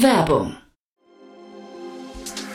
Werbung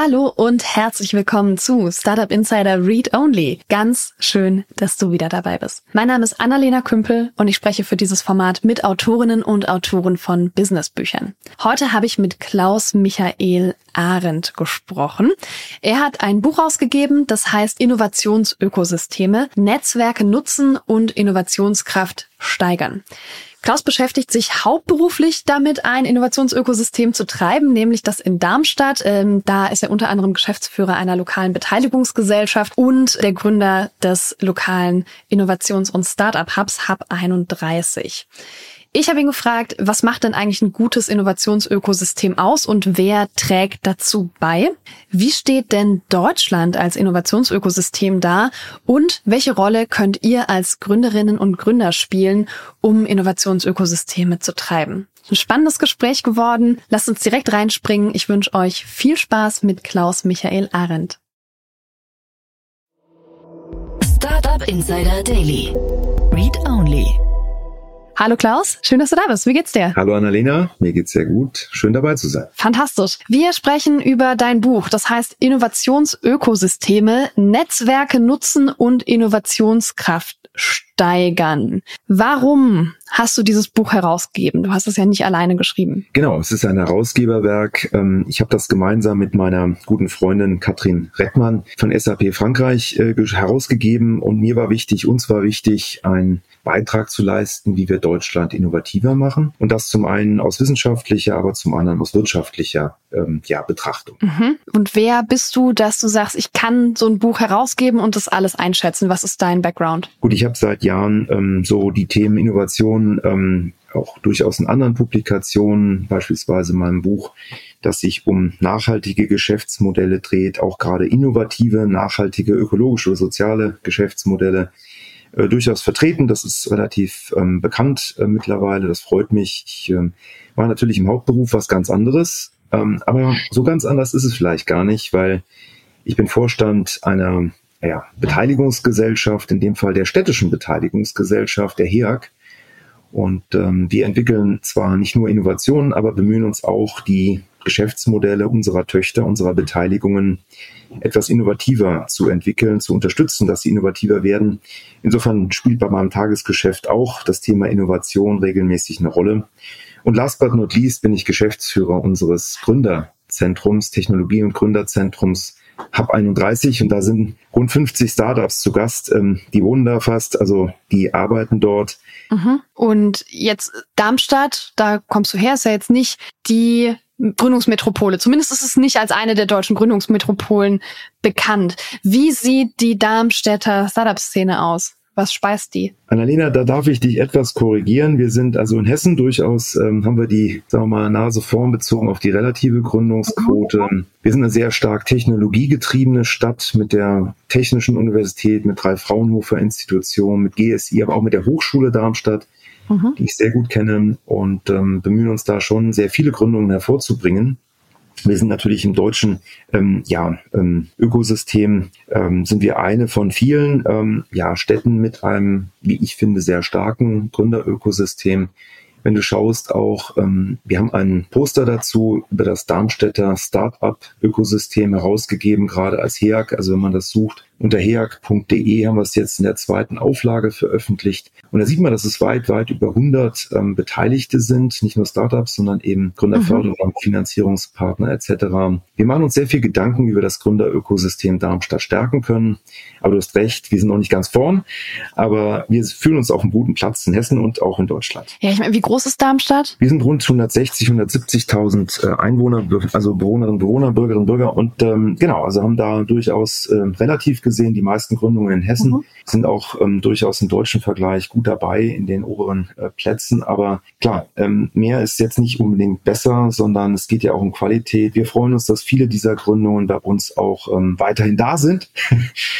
Hallo und herzlich willkommen zu Startup Insider Read Only. Ganz schön, dass du wieder dabei bist. Mein Name ist Annalena Kümpel und ich spreche für dieses Format mit Autorinnen und Autoren von Businessbüchern. Heute habe ich mit Klaus Michael Arendt gesprochen. Er hat ein Buch ausgegeben, das heißt Innovationsökosysteme, Netzwerke nutzen und Innovationskraft steigern. Klaus beschäftigt sich hauptberuflich damit, ein Innovationsökosystem zu treiben, nämlich das in Darmstadt. Ähm, da ist er unter anderem Geschäftsführer einer lokalen Beteiligungsgesellschaft und der Gründer des lokalen Innovations- und Startup-Hubs Hub 31. Ich habe ihn gefragt, was macht denn eigentlich ein gutes Innovationsökosystem aus und wer trägt dazu bei? Wie steht denn Deutschland als Innovationsökosystem da und welche Rolle könnt ihr als Gründerinnen und Gründer spielen, um Innovationsökosysteme zu treiben? Ein spannendes Gespräch geworden. Lasst uns direkt reinspringen. Ich wünsche euch viel Spaß mit Klaus Michael Arendt. Startup Insider Daily. Read Only. Hallo Klaus, schön, dass du da bist. Wie geht's dir? Hallo Annalena, mir geht's sehr gut. Schön dabei zu sein. Fantastisch. Wir sprechen über dein Buch, das heißt Innovationsökosysteme, Netzwerke nutzen und Innovationskraft steigern. Warum hast du dieses Buch herausgegeben? Du hast es ja nicht alleine geschrieben. Genau, es ist ein Herausgeberwerk. Ähm, ich habe das gemeinsam mit meiner guten Freundin Katrin Rettmann von SAP Frankreich äh, herausgegeben und mir war wichtig, uns war wichtig, ein Beitrag zu leisten, wie wir Deutschland innovativer machen. Und das zum einen aus wissenschaftlicher, aber zum anderen aus wirtschaftlicher ähm, ja, Betrachtung. Mhm. Und wer bist du, dass du sagst, ich kann so ein Buch herausgeben und das alles einschätzen? Was ist dein Background? Gut, ich habe seit Jahren ähm, so die Themen Innovation ähm, auch durchaus in anderen Publikationen, beispielsweise meinem Buch, das sich um nachhaltige Geschäftsmodelle dreht, auch gerade innovative, nachhaltige, ökologische, soziale Geschäftsmodelle äh, durchaus vertreten. Das ist relativ ähm, bekannt äh, mittlerweile. Das freut mich. Ich äh, war natürlich im Hauptberuf was ganz anderes. Ähm, aber so ganz anders ist es vielleicht gar nicht, weil ich bin Vorstand einer ja, Beteiligungsgesellschaft, in dem Fall der städtischen Beteiligungsgesellschaft, der HEAG. Und ähm, wir entwickeln zwar nicht nur Innovationen, aber bemühen uns auch, die Geschäftsmodelle unserer Töchter, unserer Beteiligungen etwas innovativer zu entwickeln, zu unterstützen, dass sie innovativer werden. Insofern spielt bei meinem Tagesgeschäft auch das Thema Innovation regelmäßig eine Rolle. Und last but not least bin ich Geschäftsführer unseres Gründerzentrums, Technologie- und Gründerzentrums Hub 31 und da sind rund 50 Startups zu Gast. Ähm, die wohnen da fast, also die arbeiten dort. Mhm. Und jetzt Darmstadt, da kommst du her, ist ja jetzt nicht die Gründungsmetropole. Zumindest ist es nicht als eine der deutschen Gründungsmetropolen bekannt. Wie sieht die Darmstädter Startup-Szene aus? Was speist die? Annalena, da darf ich dich etwas korrigieren. Wir sind also in Hessen durchaus, ähm, haben wir die, sagen wir mal, Nase vorn bezogen auf die relative Gründungsquote. Mhm. Wir sind eine sehr stark technologiegetriebene Stadt mit der Technischen Universität, mit drei Fraunhofer Institutionen, mit GSI, aber auch mit der Hochschule Darmstadt mhm. die ich sehr gut kenne und ähm, bemühen uns da schon sehr viele Gründungen hervorzubringen. Wir sind natürlich im deutschen ähm, ja, ähm, Ökosystem, ähm, sind wir eine von vielen ähm, ja, Städten mit einem, wie ich finde, sehr starken Gründerökosystem. Wenn du schaust, auch ähm, wir haben ein Poster dazu über das Darmstädter Startup-Ökosystem herausgegeben, gerade als HEAG. Also wenn man das sucht, Unter heag.de haben wir es jetzt in der zweiten Auflage veröffentlicht. Und da sieht man, dass es weit, weit über 100 ähm, Beteiligte sind, nicht nur Startups, sondern eben Gründerförderung, mhm. Finanzierungspartner etc. Wir machen uns sehr viel Gedanken, wie wir das Gründerökosystem Darmstadt stärken können. Aber du hast recht, wir sind noch nicht ganz vorn, aber wir fühlen uns auf einem guten Platz in Hessen und auch in Deutschland. Ja, ich meine, wie groß ist Darmstadt? Wir sind rund 160, 170.000 äh, Einwohner, also Bewohnerinnen, Bewohner, Bürgerinnen, Bürger und ähm, genau, also haben da durchaus äh, relativ gesehen die meisten Gründungen in Hessen, mhm. sind auch ähm, durchaus im deutschen Vergleich gut dabei in den oberen äh, Plätzen, aber klar, ähm, mehr ist jetzt nicht unbedingt besser, sondern es geht ja auch um Qualität. Wir freuen uns, dass viele dieser Gründungen bei uns auch ähm, weiterhin da sind.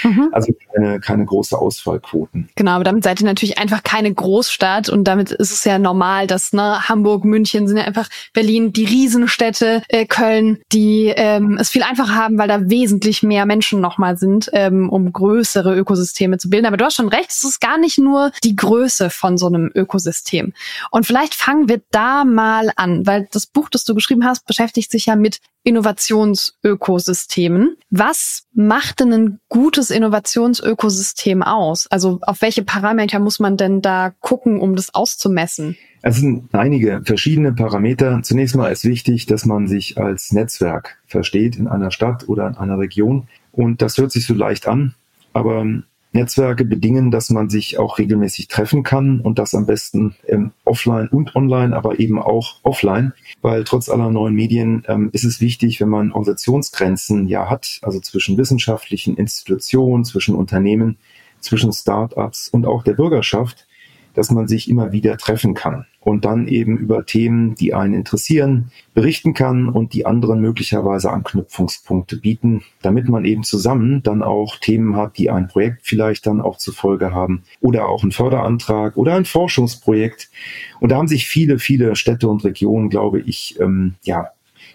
Mhm. Also keine, keine große Ausfallquoten. Genau, aber damit seid ihr natürlich einfach keine Großstadt und damit ist es ja normal, dass ne, Hamburg, München sind ja einfach Berlin, die Riesenstädte, äh, Köln, die ähm, es viel einfacher haben, weil da wesentlich mehr Menschen nochmal sind, ähm, um größere Ökosysteme zu bilden. Aber du hast schon recht, es ist gar nicht nur die Größe von so einem Ökosystem. Und vielleicht fangen wir da mal an, weil das Buch, das du geschrieben hast, beschäftigt sich ja mit Innovationsökosystemen. Was macht denn ein gutes Innovationsökosystem aus? Also auf welche Parameter muss man denn da gucken, um das auszumessen? Es sind einige verschiedene Parameter. Zunächst mal ist wichtig, dass man sich als Netzwerk versteht in einer Stadt oder in einer Region. Und das hört sich so leicht an, aber Netzwerke bedingen, dass man sich auch regelmäßig treffen kann und das am besten ähm, offline und online, aber eben auch offline, weil trotz aller neuen Medien ähm, ist es wichtig, wenn man Organisationsgrenzen ja hat, also zwischen wissenschaftlichen Institutionen, zwischen Unternehmen, zwischen Startups und auch der Bürgerschaft, dass man sich immer wieder treffen kann und dann eben über Themen, die einen interessieren, berichten kann und die anderen möglicherweise Anknüpfungspunkte bieten, damit man eben zusammen dann auch Themen hat, die ein Projekt vielleicht dann auch zur Folge haben oder auch einen Förderantrag oder ein Forschungsprojekt. Und da haben sich viele, viele Städte und Regionen, glaube ich, ähm, ja,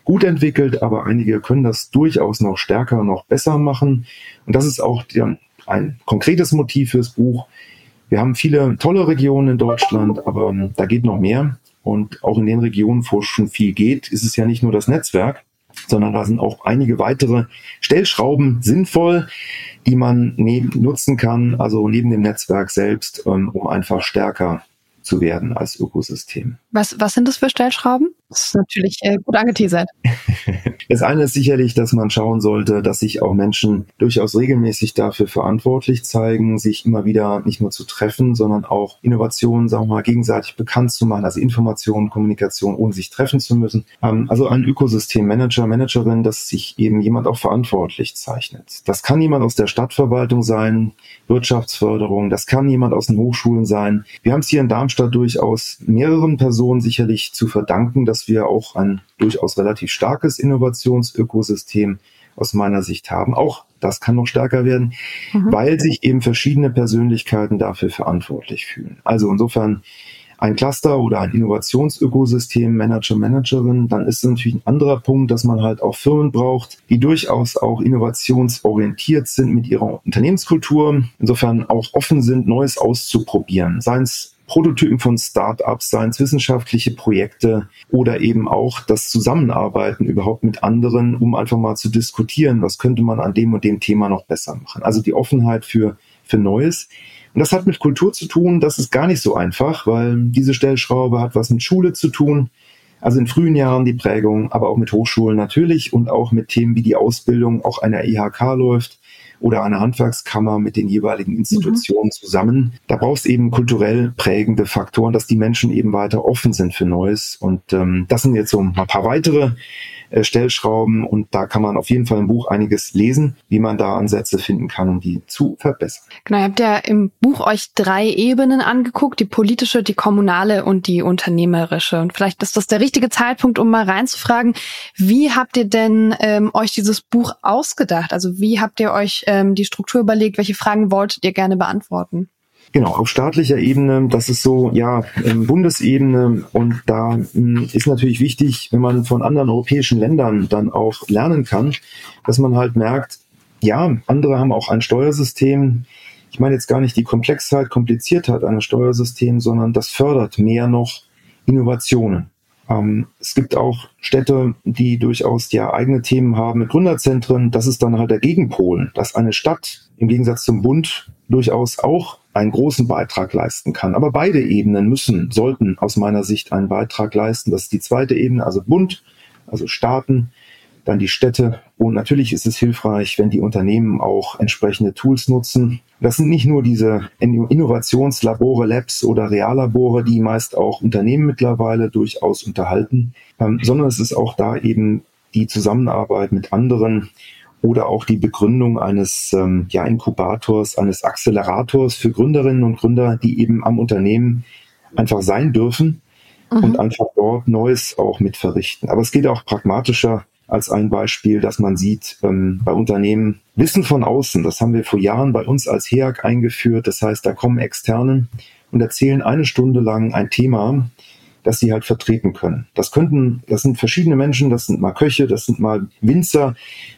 gut entwickelt, aber einige können das durchaus noch stärker, noch besser machen. Und das ist auch ein konkretes Motiv fürs Buch, wir haben viele tolle Regionen in Deutschland, aber ähm, da geht noch mehr. Und auch in den Regionen, wo schon viel geht, ist es ja nicht nur das Netzwerk, sondern da sind auch einige weitere Stellschrauben sinnvoll, die man neben, nutzen kann, also neben dem Netzwerk selbst, ähm, um einfach stärker zu werden als Ökosystem. Was, was sind das für Stellschrauben? Das ist natürlich äh, gut angeteasert. Das eine ist sicherlich, dass man schauen sollte, dass sich auch Menschen durchaus regelmäßig dafür verantwortlich zeigen, sich immer wieder nicht nur zu treffen, sondern auch Innovationen, sagen wir mal, gegenseitig bekannt zu machen, also Informationen, Kommunikation, ohne sich treffen zu müssen. Ähm, also ein Ökosystemmanager, Managerin, dass sich eben jemand auch verantwortlich zeichnet. Das kann jemand aus der Stadtverwaltung sein, Wirtschaftsförderung, das kann jemand aus den Hochschulen sein. Wir haben es hier in Darmstadt durchaus mehreren Personen sicherlich zu verdanken, dass wir auch ein durchaus relativ starkes Innovationsökosystem aus meiner Sicht haben. Auch das kann noch stärker werden, mhm. weil sich eben verschiedene Persönlichkeiten dafür verantwortlich fühlen. Also insofern ein Cluster oder ein Innovationsökosystem, Manager, Managerin, dann ist es natürlich ein anderer Punkt, dass man halt auch Firmen braucht, die durchaus auch innovationsorientiert sind mit ihrer Unternehmenskultur, insofern auch offen sind, Neues auszuprobieren, seien es Prototypen von Startups, seien es wissenschaftliche Projekte oder eben auch das Zusammenarbeiten überhaupt mit anderen, um einfach mal zu diskutieren, was könnte man an dem und dem Thema noch besser machen. Also die Offenheit für, für Neues. Und das hat mit Kultur zu tun, das ist gar nicht so einfach, weil diese Stellschraube hat was mit Schule zu tun. Also in frühen Jahren die Prägung, aber auch mit Hochschulen natürlich und auch mit Themen wie die Ausbildung auch einer IHK läuft oder eine Handwerkskammer mit den jeweiligen Institutionen mhm. zusammen. Da brauchst eben kulturell prägende Faktoren, dass die Menschen eben weiter offen sind für Neues. Und ähm, das sind jetzt so ein paar weitere äh, Stellschrauben und da kann man auf jeden Fall im Buch einiges lesen, wie man da Ansätze finden kann, um die zu verbessern. Genau, ihr habt ja im Buch euch drei Ebenen angeguckt, die politische, die kommunale und die unternehmerische. Und vielleicht ist das der richtige Zeitpunkt, um mal reinzufragen, wie habt ihr denn ähm, euch dieses Buch ausgedacht? Also wie habt ihr euch ähm, die Struktur überlegt? Welche Fragen wolltet ihr gerne beantworten? Genau, auf staatlicher Ebene, das ist so, ja, ähm, Bundesebene und da hm, ist natürlich wichtig, wenn man von anderen europäischen Ländern dann auch lernen kann, dass man halt merkt, ja, andere haben auch ein Steuersystem. Ich meine jetzt gar nicht die Komplexheit, Kompliziertheit eines Steuersystems, sondern das fördert mehr noch Innovationen. Ähm, es gibt auch Städte, die durchaus ja eigene Themen haben mit Gründerzentren. Das ist dann halt der Gegenpol, dass eine Stadt im Gegensatz zum Bund durchaus auch einen großen Beitrag leisten kann. Aber beide Ebenen müssen, sollten aus meiner Sicht einen Beitrag leisten. Das ist die zweite Ebene, also Bund, also Staaten, dann die Städte. Und natürlich ist es hilfreich, wenn die Unternehmen auch entsprechende Tools nutzen. Das sind nicht nur diese Innovationslabore, Labs oder Reallabore, die meist auch Unternehmen mittlerweile durchaus unterhalten, ähm, sondern es ist auch da eben die Zusammenarbeit mit anderen oder auch die Begründung eines ähm, ja, Inkubators, eines Accelerators für Gründerinnen und Gründer, die eben am Unternehmen einfach sein dürfen mhm. und einfach dort Neues auch mit verrichten. Aber es geht auch pragmatischer als ein Beispiel, dass man sieht ähm, bei Unternehmen Wissen von außen. Das haben wir vor Jahren bei uns als HEAG eingeführt. Das heißt, da kommen Externen und erzählen eine Stunde lang ein Thema, dass sie halt vertreten können. Das könnten, das sind verschiedene Menschen, das sind mal Köche, das sind mal Winzer,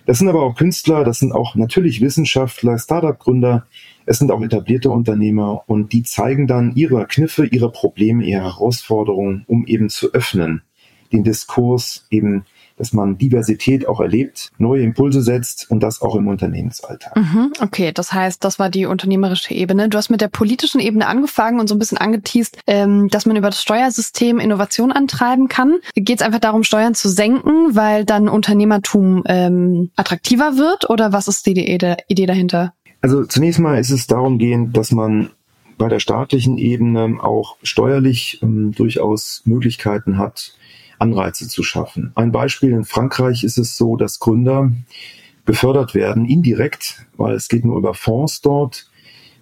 das sind aber auch Künstler, das sind auch natürlich Wissenschaftler, Startup-Gründer, es sind auch etablierte Unternehmer und die zeigen dann ihre Kniffe, ihre Probleme, ihre Herausforderungen, um eben zu öffnen, den Diskurs eben dass man Diversität auch erlebt, neue Impulse setzt und das auch im Unternehmensalltag. Mhm, okay, das heißt, das war die unternehmerische Ebene. Du hast mit der politischen Ebene angefangen und so ein bisschen angeteased, ähm, dass man über das Steuersystem Innovation antreiben kann. Geht es einfach darum, Steuern zu senken, weil dann Unternehmertum ähm, attraktiver wird oder was ist die Idee dahinter? Also zunächst mal ist es darum gehend, dass man bei der staatlichen Ebene auch steuerlich ähm, durchaus Möglichkeiten hat, Anreize zu schaffen. Ein Beispiel in Frankreich ist es so, dass Gründer gefördert werden, indirekt, weil es geht nur über Fonds dort,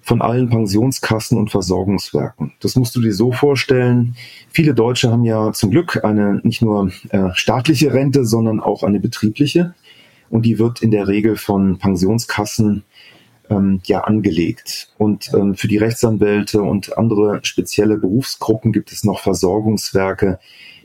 von allen Pensionskassen und Versorgungswerken. Das musst du dir so vorstellen. Viele Deutsche haben ja zum Glück eine nicht nur äh, staatliche Rente, sondern auch eine betriebliche. Und die wird in der Regel von Pensionskassen ähm, ja angelegt. Und ähm, für die Rechtsanwälte und andere spezielle Berufsgruppen gibt es noch Versorgungswerke,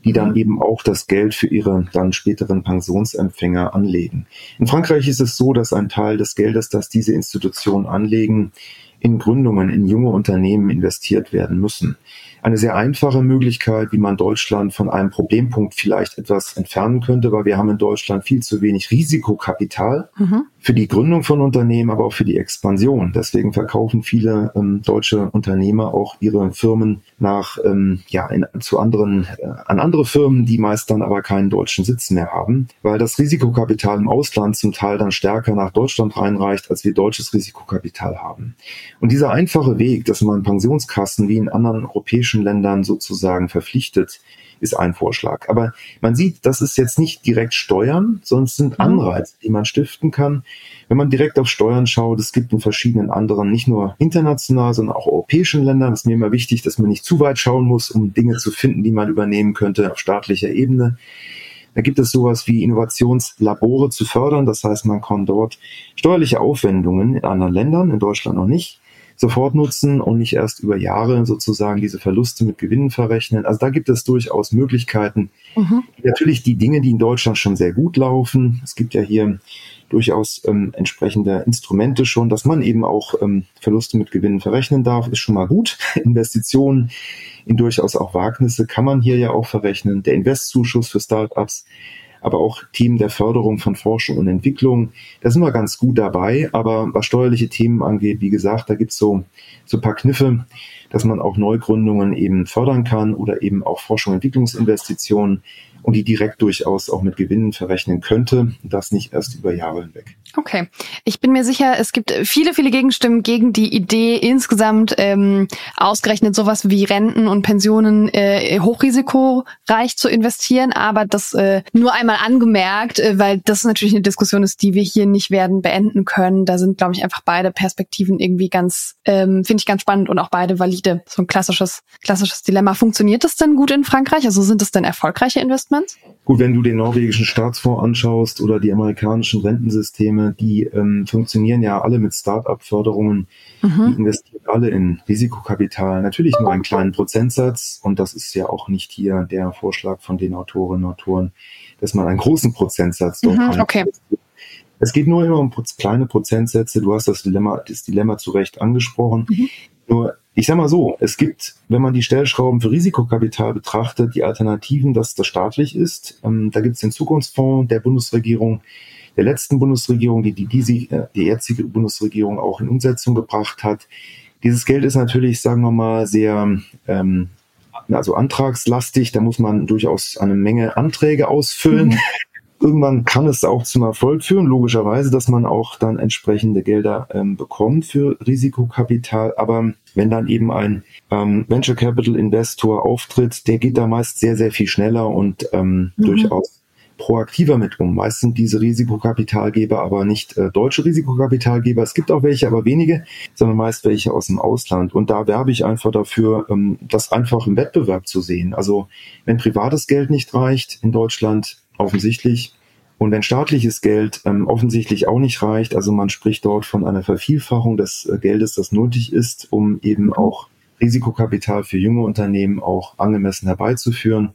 die dann eben auch das Geld für ihre dann späteren Pensionsempfänger anlegen. In Frankreich ist es so, dass ein Teil des Geldes, das diese Institutionen anlegen, in Gründungen, in junge Unternehmen investiert werden müssen eine sehr einfache Möglichkeit, wie man Deutschland von einem Problempunkt vielleicht etwas entfernen könnte, weil wir haben in Deutschland viel zu wenig Risikokapital mhm. Für die Gründung von Unternehmen, aber auch für die Expansion. Deswegen verkaufen viele ähm, deutsche Unternehmer auch ihre Firmen nach ähm, ja in, zu anderen äh, an andere Firmen, die meist dann aber keinen deutschen Sitz mehr haben, weil das Risikokapital im Ausland zum Teil dann stärker nach Deutschland reinreicht, als wir deutsches Risikokapital haben. Und dieser einfache Weg, dass man Pensionskassen wie in anderen europäischen europäischen Ländern sozusagen verpflichtet, ist ein Vorschlag. Aber man sieht, das ist jetzt nicht direkt Steuern, sondern es sind mhm. Anreize, die man stiften kann. Wenn man direkt auf Steuern schaut, es gibt in verschiedenen anderen, nicht nur international, sondern auch europäischen Ländern, ist mir immer wichtig, dass man nicht zu weit schauen muss, um Dinge zu finden, die man übernehmen könnte auf staatlicher Ebene. Da gibt es sowas wie Innovationslabore zu fördern. Das heißt, man kann dort steuerliche Aufwendungen in anderen Ländern, in Deutschland noch nicht, sofort nutzen und nicht erst über Jahre sozusagen diese Verluste mit Gewinnen verrechnen. Also da gibt es durchaus Möglichkeiten. Mhm. Natürlich die Dinge, die in Deutschland schon sehr gut laufen. Es gibt ja hier durchaus ähm, entsprechende Instrumente schon, dass man eben auch ähm, Verluste mit Gewinnen verrechnen darf, ist schon mal gut. Investitionen in durchaus auch Wagnisse kann man hier ja auch verrechnen. Der Investzuschuss für Startups aber auch Themen der Förderung von Forschung und Entwicklung. Da sind wir ganz gut dabei, aber was steuerliche Themen angeht, wie gesagt, da gibt's so, so paar Kniffe, dass man auch Neugründungen eben fördern kann oder eben auch Forschung und Entwicklungsinvestitionen und die direkt durchaus auch mit Gewinnen verrechnen könnte. Das nicht erst über Jahre hinweg. Okay. Ich bin mir sicher, es gibt viele, viele Gegenstimmen gegen die Idee, insgesamt ähm, ausgerechnet sowas wie Renten und Pensionen äh, hochrisikoreich zu investieren. Aber das äh, nur einmal angemerkt, äh, weil das natürlich eine Diskussion ist, die wir hier nicht werden beenden können. Da sind, glaube ich, einfach beide Perspektiven irgendwie ganz, ähm, finde ich ganz spannend und auch beide valide. So ein klassisches, klassisches Dilemma. Funktioniert das denn gut in Frankreich? Also sind es denn erfolgreiche Investments? Gut, wenn du den norwegischen Staatsfonds anschaust oder die amerikanischen Rentensysteme, die ähm, funktionieren ja alle mit Start-up-Förderungen. Mhm. Die investieren alle in Risikokapital. Natürlich nur einen kleinen Prozentsatz. Und das ist ja auch nicht hier der Vorschlag von den Autorinnen und Autoren, dass man einen großen Prozentsatz dort mhm, okay. Es geht nur immer um kleine Prozentsätze. Du hast das Dilemma, das Dilemma zu Recht angesprochen. Mhm. Nur ich sag mal so, es gibt, wenn man die Stellschrauben für Risikokapital betrachtet, die Alternativen, dass das staatlich ist. Ähm, da gibt es den Zukunftsfonds der Bundesregierung, der letzten Bundesregierung, die die, die, äh, die jetzige Bundesregierung auch in Umsetzung gebracht hat. Dieses Geld ist natürlich, sagen wir mal, sehr ähm, also antragslastig. Da muss man durchaus eine Menge Anträge ausfüllen. Mhm. Irgendwann kann es auch zum Erfolg führen, logischerweise, dass man auch dann entsprechende Gelder ähm, bekommt für Risikokapital. Aber wenn dann eben ein ähm, Venture Capital Investor auftritt, der geht da meist sehr, sehr viel schneller und ähm, mhm. durchaus proaktiver mit um. Meist sind diese Risikokapitalgeber aber nicht äh, deutsche Risikokapitalgeber. Es gibt auch welche, aber wenige, sondern meist welche aus dem Ausland. Und da werbe ich einfach dafür, ähm, das einfach im Wettbewerb zu sehen. Also wenn privates Geld nicht reicht in Deutschland, offensichtlich, und wenn staatliches Geld ähm, offensichtlich auch nicht reicht, also man spricht dort von einer Vervielfachung des äh, Geldes, das nötig ist, um eben auch Risikokapital für junge Unternehmen auch angemessen herbeizuführen,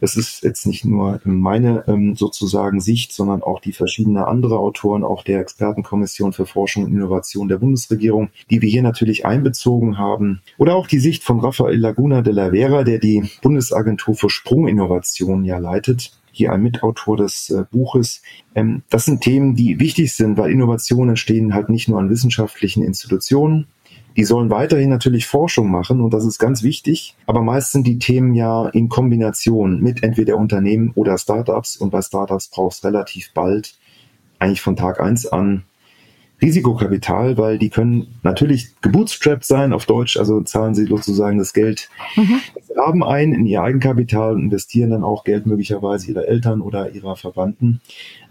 das ist jetzt nicht nur meine ähm, sozusagen Sicht, sondern auch die verschiedenen andere Autoren, auch der Expertenkommission für Forschung und Innovation der Bundesregierung, die wir hier natürlich einbezogen haben. Oder auch die Sicht von Rafael Laguna de la Vera, der die Bundesagentur für Sprunginnovation ja leitet hier ein Mitautor des äh, Buches. Ähm, das sind Themen, die wichtig sind, weil Innovationen entstehen halt nicht nur an wissenschaftlichen Institutionen, die sollen weiterhin natürlich Forschung machen und das ist ganz wichtig, aber meist sind die Themen ja in Kombination mit entweder Unternehmen oder Startups und bei Startups brauchst relativ bald, eigentlich von Tag eins an, Risikokapital, weil die können natürlich gebootstrapped sein auf Deutsch, also zahlen sie sozusagen das Geld, mhm. haben ein in ihr Eigenkapital und investieren dann auch Geld möglicherweise ihrer Eltern oder ihrer Verwandten.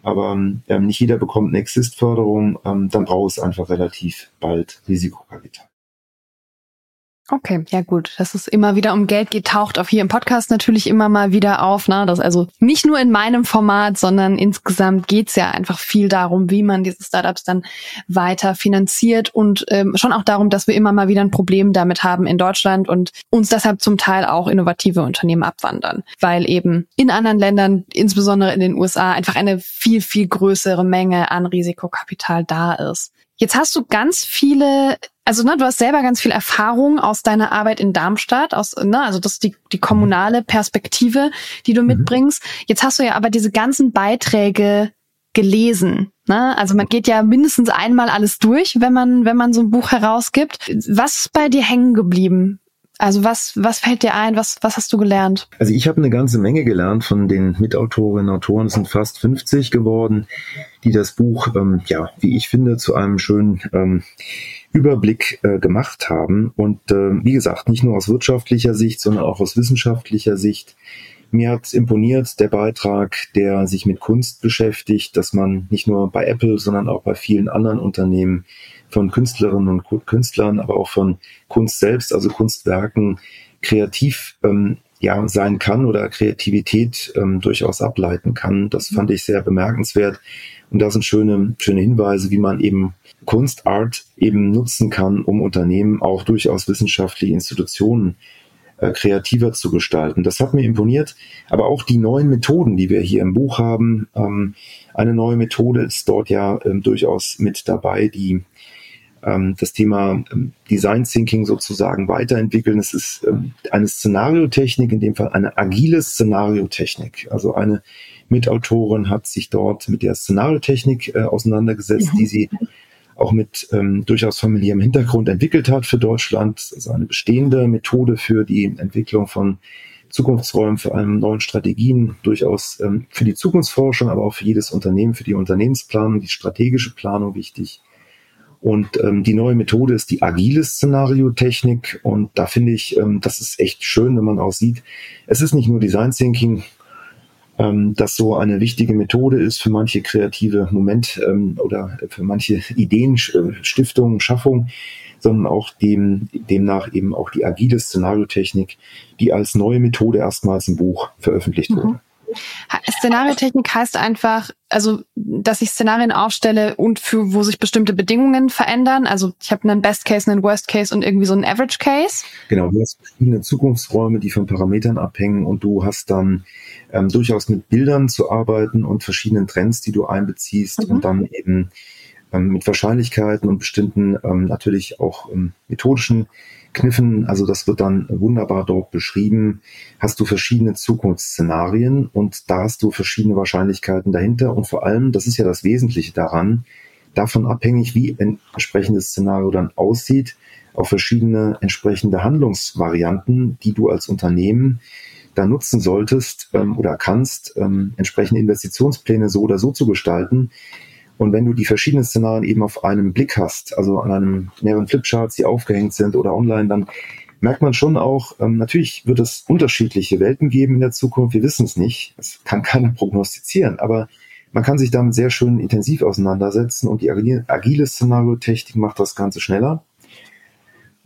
Aber ähm, nicht jeder bekommt eine Exist-Förderung, ähm, dann braucht es einfach relativ bald Risikokapital. Okay, ja gut. Dass es immer wieder um Geld geht, taucht auch hier im Podcast natürlich immer mal wieder auf. Ne? Das also nicht nur in meinem Format, sondern insgesamt geht's ja einfach viel darum, wie man diese Startups dann weiter finanziert und ähm, schon auch darum, dass wir immer mal wieder ein Problem damit haben in Deutschland und uns deshalb zum Teil auch innovative Unternehmen abwandern, weil eben in anderen Ländern, insbesondere in den USA, einfach eine viel, viel größere Menge an Risikokapital da ist. Jetzt hast du ganz viele, also ne, du hast selber ganz viel Erfahrung aus deiner Arbeit in Darmstadt, aus, ne, also das ist die, die kommunale Perspektive, die du mhm. mitbringst. Jetzt hast du ja aber diese ganzen Beiträge gelesen. Ne? Also man geht ja mindestens einmal alles durch, wenn man, wenn man so ein Buch herausgibt. Was ist bei dir hängen geblieben? Also was, was fällt dir ein? Was, was hast du gelernt? Also ich habe eine ganze Menge gelernt von den Mitautorinnen und Autoren. Es sind fast 50 geworden, die das Buch, ähm, ja, wie ich finde, zu einem schönen ähm, Überblick äh, gemacht haben. Und äh, wie gesagt, nicht nur aus wirtschaftlicher Sicht, sondern auch aus wissenschaftlicher Sicht. Mir hat imponiert der Beitrag, der sich mit Kunst beschäftigt, dass man nicht nur bei Apple, sondern auch bei vielen anderen Unternehmen von Künstlerinnen und Künstlern, aber auch von Kunst selbst, also Kunstwerken, kreativ ähm, ja, sein kann oder Kreativität ähm, durchaus ableiten kann. Das mhm. fand ich sehr bemerkenswert. Und da sind schöne, schöne Hinweise, wie man eben Kunstart eben nutzen kann, um Unternehmen, auch durchaus wissenschaftliche Institutionen äh, kreativer zu gestalten. Das hat mir imponiert, aber auch die neuen Methoden, die wir hier im Buch haben. Ähm, eine neue Methode ist dort ja ähm, durchaus mit dabei, die das Thema ähm, Design Thinking sozusagen weiterentwickeln. Es ist ähm, eine Szenariotechnik, in dem Fall eine agile Szenariotechnik. Also eine Mitautorin hat sich dort mit der Szenariotechnik äh, auseinandergesetzt, mhm. die sie auch mit ähm, durchaus familiärem Hintergrund entwickelt hat für Deutschland. Also eine bestehende Methode für die Entwicklung von Zukunftsräumen, vor allem neuen Strategien, durchaus ähm, für die Zukunftsforschung, aber auch für jedes Unternehmen, für die Unternehmensplanung, die strategische Planung wichtig. Und ähm, die neue Methode ist die agile Szenariotechnik. Und da finde ich, ähm, das ist echt schön, wenn man auch sieht, es ist nicht nur Design Thinking, ähm, das so eine wichtige Methode ist für manche kreative Moment ähm, oder für manche Ideenstiftung, Schaffung, sondern auch dem, demnach eben auch die agile Szenariotechnik, die als neue Methode erstmals im Buch veröffentlicht mhm. wurde. Szenariotechnik heißt einfach, also dass ich Szenarien aufstelle und für wo sich bestimmte Bedingungen verändern. Also ich habe einen Best Case, einen Worst Case und irgendwie so einen Average Case. Genau, du hast verschiedene Zukunftsräume, die von Parametern abhängen und du hast dann ähm, durchaus mit Bildern zu arbeiten und verschiedenen Trends, die du einbeziehst mhm. und dann eben ähm, mit Wahrscheinlichkeiten und bestimmten ähm, natürlich auch ähm, methodischen Kniffen. Also das wird dann wunderbar dort beschrieben. Hast du verschiedene Zukunftsszenarien und da hast du verschiedene Wahrscheinlichkeiten dahinter und vor allem, das ist ja das Wesentliche daran, davon abhängig, wie ein entsprechendes Szenario dann aussieht, auch verschiedene entsprechende Handlungsvarianten, die du als Unternehmen da nutzen solltest ähm, oder kannst, ähm, entsprechende Investitionspläne so oder so zu gestalten. Und wenn du die verschiedenen Szenarien eben auf einem Blick hast, also an einem mehreren Flipcharts, die aufgehängt sind oder online, dann merkt man schon auch, ähm, natürlich wird es unterschiedliche Welten geben in der Zukunft. Wir wissen es nicht. Das kann keiner prognostizieren. Aber man kann sich damit sehr schön intensiv auseinandersetzen und die agile Szenariotechnik macht das Ganze schneller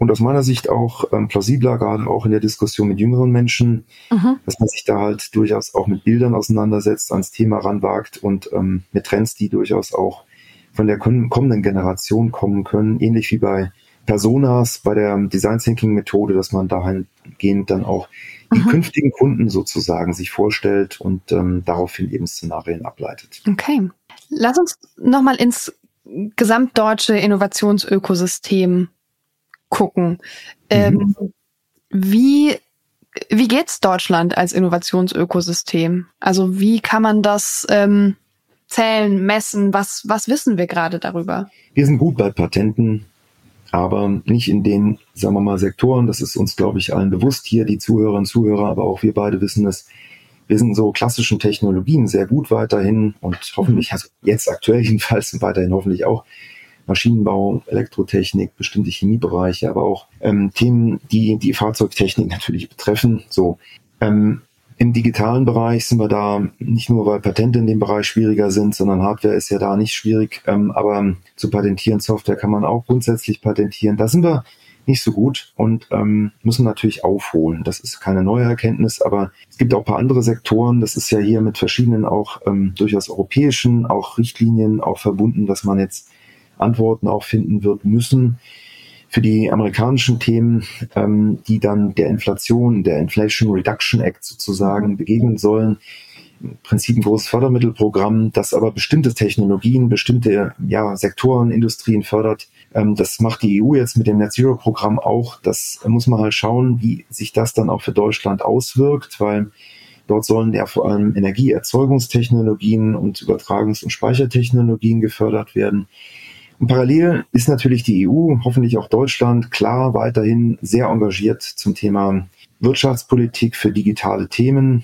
und aus meiner Sicht auch ähm, plausibler, gerade auch in der Diskussion mit jüngeren Menschen, mhm. dass man sich da halt durchaus auch mit Bildern auseinandersetzt, ans Thema ranwagt und ähm, mit Trends, die durchaus auch von der kommenden Generation kommen können, ähnlich wie bei Personas, bei der Design Thinking Methode, dass man dahingehend dann auch mhm. die künftigen Kunden sozusagen sich vorstellt und ähm, daraufhin eben Szenarien ableitet. Okay. Lass uns nochmal ins gesamtdeutsche Innovationsökosystem gucken. Ähm, mhm. Wie, wie geht's Deutschland als Innovationsökosystem? Also wie kann man das ähm, zählen, messen? Was, was wissen wir gerade darüber? Wir sind gut bei Patenten, aber nicht in den, sagen wir mal, Sektoren. Das ist uns, glaube ich, allen bewusst hier, die Zuhörerinnen und Zuhörer, aber auch wir beide wissen es. Wir sind so klassischen Technologien sehr gut weiterhin und hoffentlich, also jetzt aktuell jedenfalls und weiterhin hoffentlich auch Maschinenbau, Elektrotechnik, bestimmte Chemiebereiche, aber auch ähm, Themen, die die Fahrzeugtechnik natürlich betreffen. So ähm, im digitalen Bereich sind wir da nicht nur, weil Patente in dem Bereich schwieriger sind, sondern Hardware ist ja da nicht schwierig. Ähm, aber zu patentieren Software kann man auch grundsätzlich patentieren. Da sind wir nicht so gut und ähm, müssen natürlich aufholen. Das ist keine neue Erkenntnis, aber es gibt auch ein paar andere Sektoren. Das ist ja hier mit verschiedenen auch ähm, durchaus europäischen, auch Richtlinien auch verbunden, dass man jetzt Antworten auch finden wird müssen für die amerikanischen Themen, ähm, die dann der Inflation, der Inflation Reduction Act sozusagen begegnen sollen. Im Prinzip ein großes Fördermittelprogramm, das aber bestimmte Technologien, bestimmte ja, Sektoren, Industrien fördert. Ähm, das macht die EU jetzt mit dem Net Zero Programm auch. Das muss man halt schauen, wie sich das dann auch für Deutschland auswirkt, weil Dort sollen ja vor allem Energieerzeugungstechnologien und Übertragungs- und Speichertechnologien gefördert werden. Parallel ist natürlich die EU, hoffentlich auch Deutschland, klar weiterhin sehr engagiert zum Thema Wirtschaftspolitik für digitale Themen.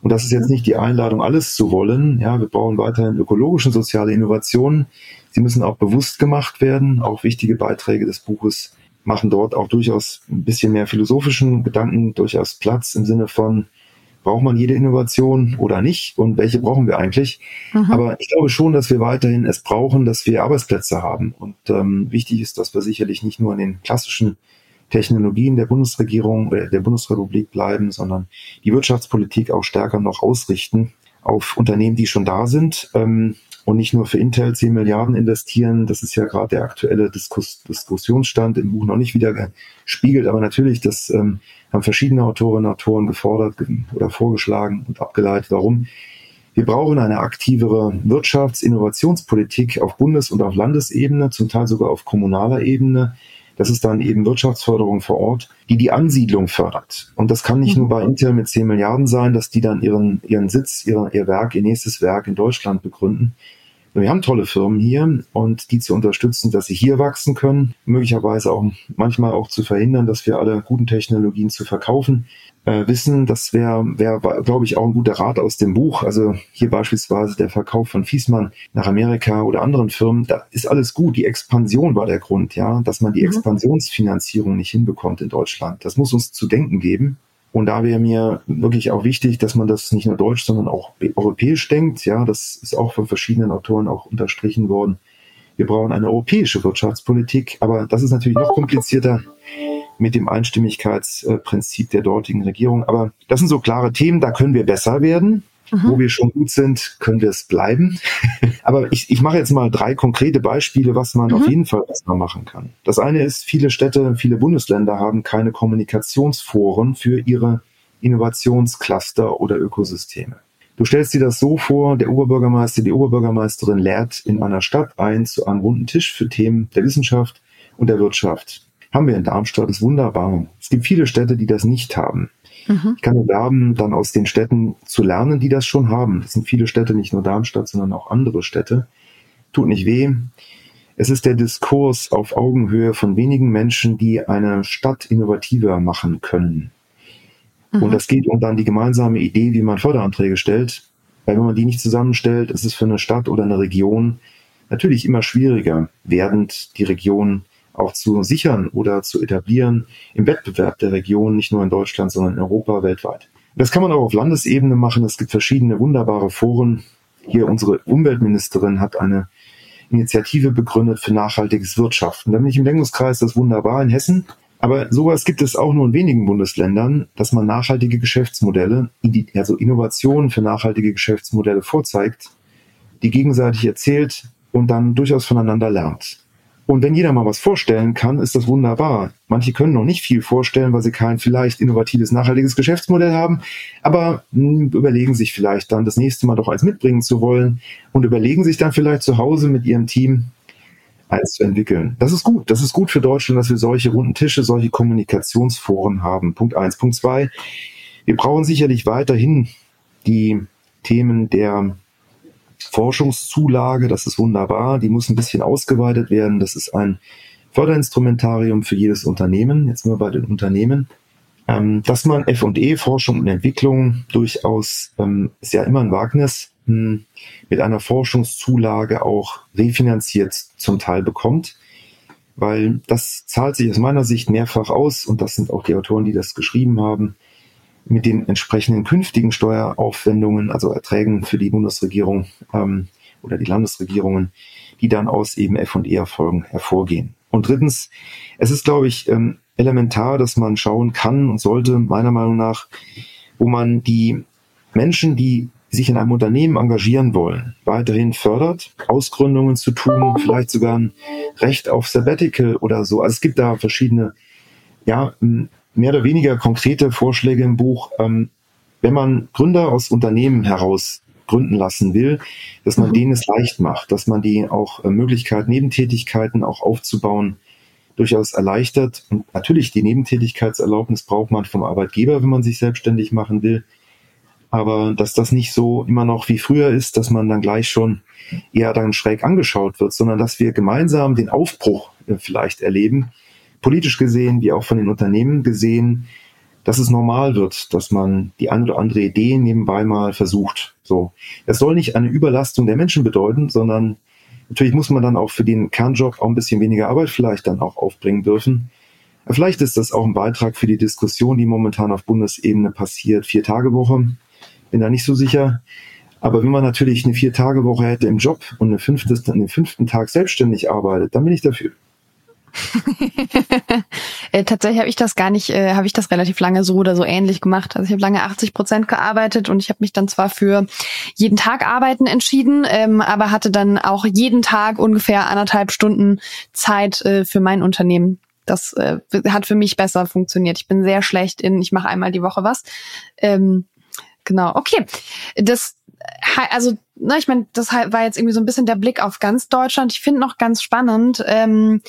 Und das ist jetzt nicht die Einladung, alles zu wollen. Ja, wir brauchen weiterhin ökologische und soziale Innovationen. Sie müssen auch bewusst gemacht werden. Auch wichtige Beiträge des Buches machen dort auch durchaus ein bisschen mehr philosophischen Gedanken durchaus Platz im Sinne von, braucht man jede Innovation oder nicht und welche brauchen wir eigentlich. Mhm. Aber ich glaube schon, dass wir weiterhin es brauchen, dass wir Arbeitsplätze haben. Und ähm, wichtig ist, dass wir sicherlich nicht nur in den klassischen Technologien der Bundesregierung oder der Bundesrepublik bleiben, sondern die Wirtschaftspolitik auch stärker noch ausrichten auf Unternehmen, die schon da sind. Ähm, und nicht nur für Intel 10 Milliarden investieren. Das ist ja gerade der aktuelle Diskus Diskussionsstand im Buch noch nicht wieder gespiegelt, aber natürlich, das ähm, haben verschiedene Autorinnen und Autoren gefordert oder vorgeschlagen und abgeleitet. Warum? Wir brauchen eine aktivere Wirtschafts-, Innovationspolitik auf Bundes- und auf Landesebene, zum Teil sogar auf kommunaler Ebene. Das ist dann eben Wirtschaftsförderung vor Ort, die die Ansiedlung fördert. Und das kann nicht nur bei Intel mit 10 Milliarden sein, dass die dann ihren, ihren Sitz, ihr, ihr Werk, ihr nächstes Werk in Deutschland begründen, wir haben tolle Firmen hier und die zu unterstützen, dass sie hier wachsen können, möglicherweise auch manchmal auch zu verhindern, dass wir alle guten Technologien zu verkaufen äh, wissen. Das wäre, wär, glaube ich, auch ein guter Rat aus dem Buch. Also hier beispielsweise der Verkauf von Fiesmann nach Amerika oder anderen Firmen. Da ist alles gut. Die Expansion war der Grund, ja, dass man die mhm. Expansionsfinanzierung nicht hinbekommt in Deutschland. Das muss uns zu denken geben. Und da wäre mir wirklich auch wichtig, dass man das nicht nur deutsch, sondern auch europäisch denkt. Ja, das ist auch von verschiedenen Autoren auch unterstrichen worden. Wir brauchen eine europäische Wirtschaftspolitik, aber das ist natürlich noch komplizierter mit dem Einstimmigkeitsprinzip der dortigen Regierung. Aber das sind so klare Themen, da können wir besser werden. Mhm. Wo wir schon gut sind, können wir es bleiben. Aber ich, ich mache jetzt mal drei konkrete Beispiele, was man mhm. auf jeden Fall besser machen kann. Das eine ist, viele Städte, viele Bundesländer haben keine Kommunikationsforen für ihre Innovationscluster oder Ökosysteme. Du stellst dir das so vor, der Oberbürgermeister, die Oberbürgermeisterin lehrt in einer Stadt ein zu einem runden Tisch für Themen der Wissenschaft und der Wirtschaft. Haben wir in Darmstadt, ist wunderbar. Es gibt viele Städte, die das nicht haben. Mhm. Ich kann nur werben, dann aus den Städten zu lernen, die das schon haben. Das sind viele Städte, nicht nur Darmstadt, sondern auch andere Städte. Tut nicht weh. Es ist der Diskurs auf Augenhöhe von wenigen Menschen, die eine Stadt innovativer machen können. Mhm. Und das geht um dann die gemeinsame Idee, wie man Förderanträge stellt. Weil wenn man die nicht zusammenstellt, ist es für eine Stadt oder eine Region natürlich immer schwieriger, werdend die Region auch zu sichern oder zu etablieren im Wettbewerb der Region, nicht nur in Deutschland, sondern in Europa, weltweit. Das kann man auch auf Landesebene machen. Es gibt verschiedene wunderbare Foren. Hier unsere Umweltministerin hat eine Initiative begründet für nachhaltiges Wirtschaften. Da bin ich im Lenkungskreis, das ist wunderbar in Hessen. Aber sowas gibt es auch nur in wenigen Bundesländern, dass man nachhaltige Geschäftsmodelle, also Innovationen für nachhaltige Geschäftsmodelle vorzeigt, die gegenseitig erzählt und dann durchaus voneinander lernt. Und wenn jeder mal was vorstellen kann, ist das wunderbar. Manche können noch nicht viel vorstellen, weil sie kein vielleicht innovatives, nachhaltiges Geschäftsmodell haben, aber hm, überlegen sich vielleicht dann das nächste Mal doch eins mitbringen zu wollen und überlegen sich dann vielleicht zu Hause mit ihrem Team, eins zu entwickeln. Das ist gut. Das ist gut für Deutschland, dass wir solche runden Tische, solche Kommunikationsforen haben. Punkt eins. Punkt zwei. Wir brauchen sicherlich weiterhin die Themen der Forschungszulage. Das ist wunderbar. Die muss ein bisschen ausgeweitet werden. Das ist ein Förderinstrumentarium für jedes Unternehmen. Jetzt nur bei den Unternehmen. Ähm, dass man F&E, Forschung und Entwicklung durchaus, ähm, ist ja immer ein Wagnis, mit einer Forschungszulage auch refinanziert zum Teil bekommt, weil das zahlt sich aus meiner Sicht mehrfach aus und das sind auch die Autoren, die das geschrieben haben, mit den entsprechenden künftigen Steueraufwendungen, also Erträgen für die Bundesregierung ähm, oder die Landesregierungen, die dann aus eben F&E-Erfolgen hervorgehen. Und drittens, es ist, glaube ich, ähm, elementar, dass man schauen kann und sollte, meiner Meinung nach, wo man die Menschen, die sich in einem Unternehmen engagieren wollen, weiterhin fördert, Ausgründungen zu tun, vielleicht sogar ein Recht auf Sabbatical oder so. Also es gibt da verschiedene, ja, mehr oder weniger konkrete Vorschläge im Buch. Ähm, wenn man Gründer aus Unternehmen heraus gründen lassen will, dass man mhm. denen es leicht macht, dass man die auch äh, Möglichkeit, Nebentätigkeiten auch aufzubauen, durchaus erleichtert. Und natürlich die Nebentätigkeitserlaubnis braucht man vom Arbeitgeber, wenn man sich selbstständig machen will aber dass das nicht so immer noch wie früher ist, dass man dann gleich schon eher dann schräg angeschaut wird, sondern dass wir gemeinsam den Aufbruch äh, vielleicht erleben, politisch gesehen wie auch von den Unternehmen gesehen, dass es normal wird, dass man die eine oder andere Idee nebenbei mal versucht. So, das soll nicht eine Überlastung der Menschen bedeuten, sondern natürlich muss man dann auch für den Kernjob auch ein bisschen weniger Arbeit vielleicht dann auch aufbringen dürfen. Vielleicht ist das auch ein Beitrag für die Diskussion, die momentan auf Bundesebene passiert. Vier Tage Woche, bin da nicht so sicher. Aber wenn man natürlich eine Vier-Tage-Woche hätte im Job und eine fünfte, den fünften Tag selbstständig arbeitet, dann bin ich dafür. Äh, tatsächlich habe ich das gar nicht, äh, habe ich das relativ lange so oder so ähnlich gemacht. Also ich habe lange 80 Prozent gearbeitet und ich habe mich dann zwar für jeden Tag arbeiten entschieden, ähm, aber hatte dann auch jeden Tag ungefähr anderthalb Stunden Zeit äh, für mein Unternehmen. Das äh, hat für mich besser funktioniert. Ich bin sehr schlecht in, ich mache einmal die Woche was. Ähm, Genau, okay. Das also, ne, ich meine, das war jetzt irgendwie so ein bisschen der Blick auf ganz Deutschland. Ich finde noch ganz spannend, ähm,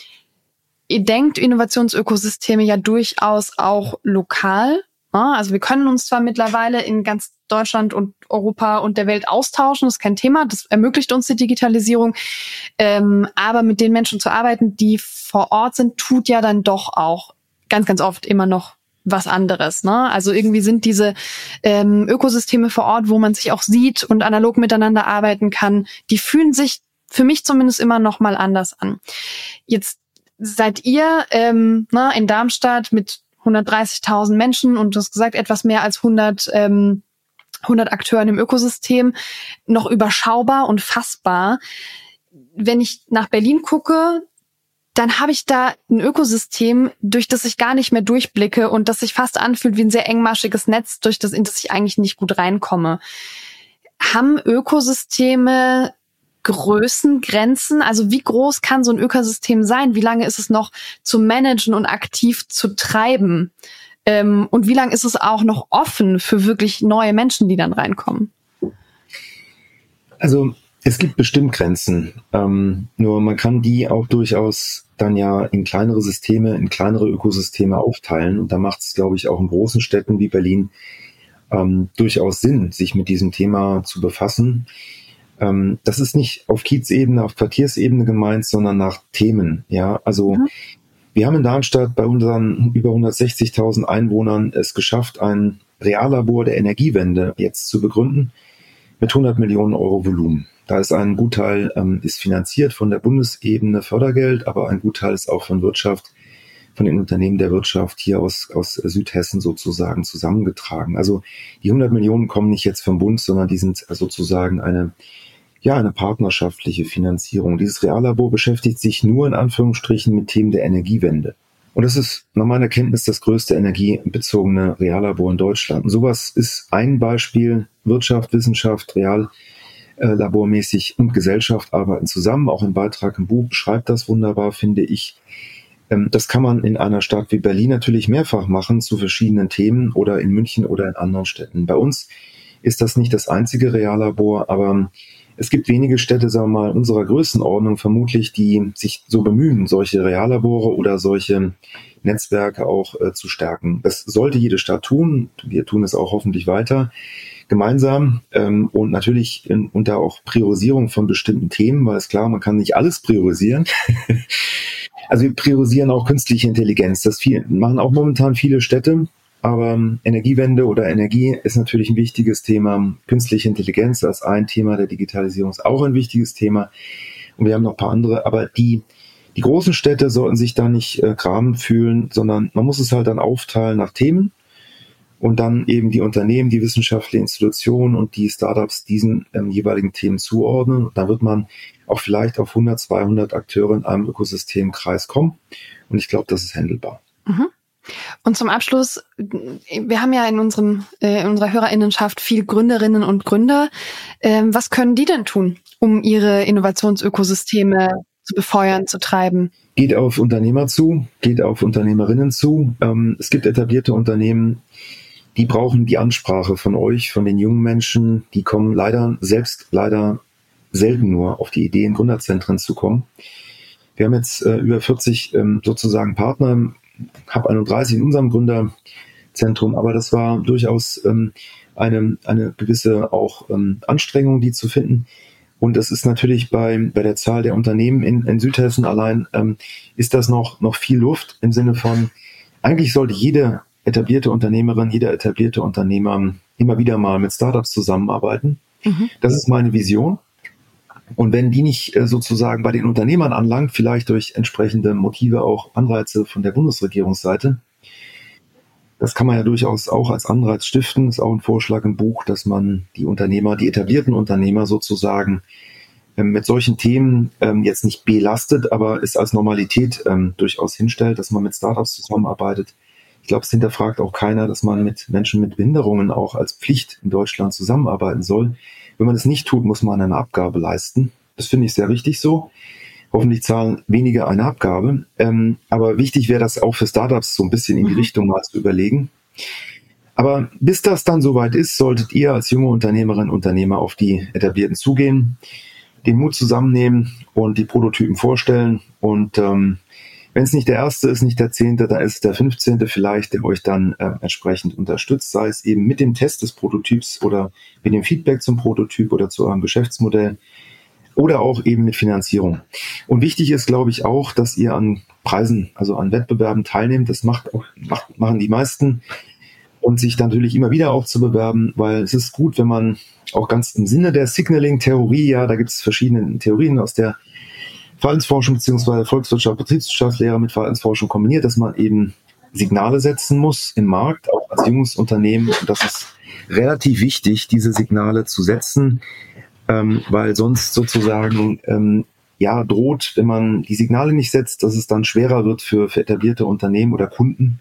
ihr denkt Innovationsökosysteme ja durchaus auch lokal. Ne? Also wir können uns zwar mittlerweile in ganz Deutschland und Europa und der Welt austauschen, das ist kein Thema, das ermöglicht uns die Digitalisierung. Ähm, aber mit den Menschen zu arbeiten, die vor Ort sind, tut ja dann doch auch ganz, ganz oft immer noch was anderes. Ne? Also irgendwie sind diese ähm, Ökosysteme vor Ort, wo man sich auch sieht und analog miteinander arbeiten kann, die fühlen sich für mich zumindest immer noch mal anders an. Jetzt seid ihr ähm, ne, in Darmstadt mit 130.000 Menschen und du hast gesagt etwas mehr als 100 ähm, 100 Akteuren im Ökosystem noch überschaubar und fassbar. Wenn ich nach Berlin gucke, dann habe ich da ein Ökosystem, durch das ich gar nicht mehr durchblicke und das sich fast anfühlt wie ein sehr engmaschiges Netz, durch das, in das ich eigentlich nicht gut reinkomme. Haben Ökosysteme Größengrenzen? Also wie groß kann so ein Ökosystem sein? Wie lange ist es noch zu managen und aktiv zu treiben? Ähm, und wie lange ist es auch noch offen für wirklich neue Menschen, die dann reinkommen? Also es gibt bestimmt Grenzen. Ähm, nur man kann die auch durchaus dann ja in kleinere Systeme, in kleinere Ökosysteme aufteilen. Und da macht es, glaube ich, auch in großen Städten wie Berlin ähm, durchaus Sinn, sich mit diesem Thema zu befassen. Ähm, das ist nicht auf Kiezebene, auf Quartiersebene gemeint, sondern nach Themen. Ja, also mhm. wir haben in Darmstadt bei unseren über 160.000 Einwohnern es geschafft, ein Reallabor der Energiewende jetzt zu begründen mit 100 Millionen Euro Volumen. Da ist ein Gutteil ähm, ist finanziert von der Bundesebene Fördergeld, aber ein Gutteil ist auch von Wirtschaft, von den Unternehmen der Wirtschaft hier aus, aus Südhessen sozusagen zusammengetragen. Also die 100 Millionen kommen nicht jetzt vom Bund, sondern die sind sozusagen eine ja, eine partnerschaftliche Finanzierung. Dieses Reallabor beschäftigt sich nur in Anführungsstrichen mit Themen der Energiewende. Und das ist nach meiner Kenntnis das größte energiebezogene Reallabor in Deutschland. Und sowas ist ein Beispiel. Wirtschaft, Wissenschaft, Real äh, und Gesellschaft arbeiten zusammen. Auch im Beitrag im Buch beschreibt das wunderbar, finde ich. Ähm, das kann man in einer Stadt wie Berlin natürlich mehrfach machen zu verschiedenen Themen oder in München oder in anderen Städten. Bei uns ist das nicht das einzige Reallabor, aber es gibt wenige Städte, sagen wir mal, unserer Größenordnung vermutlich, die sich so bemühen, solche Reallabore oder solche Netzwerke auch äh, zu stärken. Das sollte jede Stadt tun. Wir tun es auch hoffentlich weiter gemeinsam ähm, und natürlich in, unter auch Priorisierung von bestimmten Themen, weil es klar, man kann nicht alles priorisieren. also wir priorisieren auch künstliche Intelligenz. Das viel, machen auch momentan viele Städte. Aber ähm, Energiewende oder Energie ist natürlich ein wichtiges Thema. Künstliche Intelligenz als ein Thema der Digitalisierung ist auch ein wichtiges Thema. Und wir haben noch ein paar andere. Aber die, die großen Städte sollten sich da nicht äh, graben fühlen, sondern man muss es halt dann aufteilen nach Themen und dann eben die Unternehmen, die wissenschaftlichen Institutionen und die Startups diesen ähm, jeweiligen Themen zuordnen. Und dann wird man auch vielleicht auf 100, 200 Akteure in einem Ökosystemkreis kommen. Und ich glaube, das ist handelbar. Mhm. Und zum Abschluss, wir haben ja in unserem äh, in unserer Hörerinnenschaft viel Gründerinnen und Gründer. Ähm, was können die denn tun, um ihre Innovationsökosysteme zu befeuern, zu treiben? Geht auf Unternehmer zu, geht auf Unternehmerinnen zu. Ähm, es gibt etablierte Unternehmen, die brauchen die Ansprache von euch, von den jungen Menschen. Die kommen leider selbst leider selten nur auf die Idee, in Gründerzentren zu kommen. Wir haben jetzt äh, über 40 ähm, sozusagen Partner, habe 31 in unserem Gründerzentrum, aber das war durchaus ähm, eine, eine gewisse auch ähm, Anstrengung, die zu finden. Und das ist natürlich bei, bei der Zahl der Unternehmen in, in Südhessen allein, ähm, ist das noch, noch viel Luft im Sinne von, eigentlich sollte jede etablierte Unternehmerin, jeder etablierte Unternehmer immer wieder mal mit Startups zusammenarbeiten. Mhm. Das ist meine Vision. Und wenn die nicht äh, sozusagen bei den Unternehmern anlangt, vielleicht durch entsprechende Motive auch Anreize von der Bundesregierungsseite, das kann man ja durchaus auch als Anreiz stiften. Ist auch ein Vorschlag im Buch, dass man die Unternehmer, die etablierten Unternehmer sozusagen ähm, mit solchen Themen ähm, jetzt nicht belastet, aber es als Normalität ähm, durchaus hinstellt, dass man mit Startups zusammenarbeitet, ich glaube, es hinterfragt auch keiner, dass man mit Menschen mit Behinderungen auch als Pflicht in Deutschland zusammenarbeiten soll. Wenn man es nicht tut, muss man eine Abgabe leisten. Das finde ich sehr richtig so. Hoffentlich zahlen weniger eine Abgabe. Ähm, aber wichtig wäre das auch für Startups so ein bisschen in die mhm. Richtung mal zu überlegen. Aber bis das dann soweit ist, solltet ihr als junge Unternehmerin, Unternehmer auf die Etablierten zugehen, den Mut zusammennehmen und die Prototypen vorstellen und ähm, wenn es nicht der erste ist, nicht der zehnte, dann ist der fünfzehnte vielleicht, der euch dann äh, entsprechend unterstützt, sei es eben mit dem Test des Prototyps oder mit dem Feedback zum Prototyp oder zu eurem Geschäftsmodell oder auch eben mit Finanzierung. Und wichtig ist, glaube ich, auch, dass ihr an Preisen, also an Wettbewerben teilnehmt. Das macht auch, macht, machen die meisten und sich dann natürlich immer wieder auch zu bewerben, weil es ist gut, wenn man auch ganz im Sinne der Signaling-Theorie, ja, da gibt es verschiedene Theorien aus der Verhaltensforschung bzw. Volkswirtschaft, Betriebswirtschaftslehre mit Verhaltensforschung kombiniert, dass man eben Signale setzen muss im Markt, auch als junges Unternehmen. Und das ist relativ wichtig, diese Signale zu setzen, ähm, weil sonst sozusagen ähm, ja droht, wenn man die Signale nicht setzt, dass es dann schwerer wird für, für etablierte Unternehmen oder Kunden,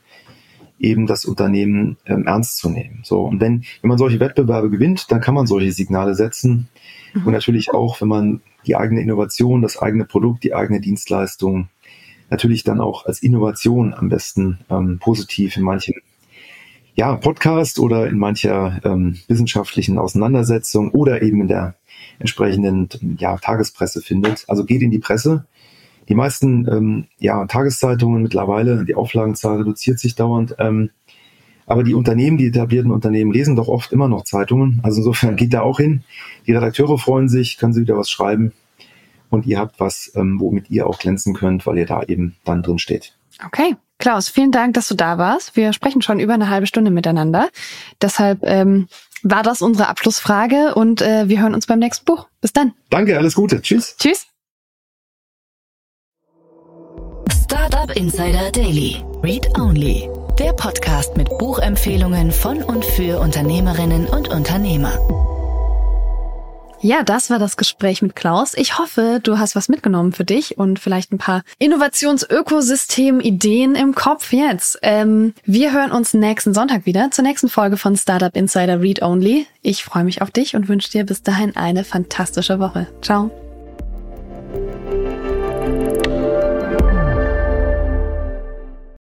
eben das Unternehmen ähm, ernst zu nehmen. So und wenn wenn man solche Wettbewerbe gewinnt, dann kann man solche Signale setzen mhm. und natürlich auch, wenn man die eigene Innovation, das eigene Produkt, die eigene Dienstleistung natürlich dann auch als Innovation am besten ähm, positiv in manchen ja, Podcast oder in mancher ähm, wissenschaftlichen Auseinandersetzung oder eben in der entsprechenden ja, Tagespresse findet. Also geht in die Presse. Die meisten ähm, ja, Tageszeitungen mittlerweile, die Auflagenzahl reduziert sich dauernd. Ähm, aber die Unternehmen, die etablierten Unternehmen lesen doch oft immer noch Zeitungen. Also insofern geht da auch hin. Die Redakteure freuen sich, können sie wieder was schreiben. Und ihr habt was, ähm, womit ihr auch glänzen könnt, weil ihr da eben dann drin steht. Okay. Klaus, vielen Dank, dass du da warst. Wir sprechen schon über eine halbe Stunde miteinander. Deshalb ähm, war das unsere Abschlussfrage und äh, wir hören uns beim nächsten Buch. Bis dann. Danke, alles Gute. Tschüss. Tschüss. Startup Insider Daily. Read Only. Der Podcast mit Buchempfehlungen von und für Unternehmerinnen und Unternehmer. Ja, das war das Gespräch mit Klaus. Ich hoffe, du hast was mitgenommen für dich und vielleicht ein paar Innovationsökosystem-Ideen im Kopf jetzt. Ähm, wir hören uns nächsten Sonntag wieder zur nächsten Folge von Startup Insider Read Only. Ich freue mich auf dich und wünsche dir bis dahin eine fantastische Woche. Ciao.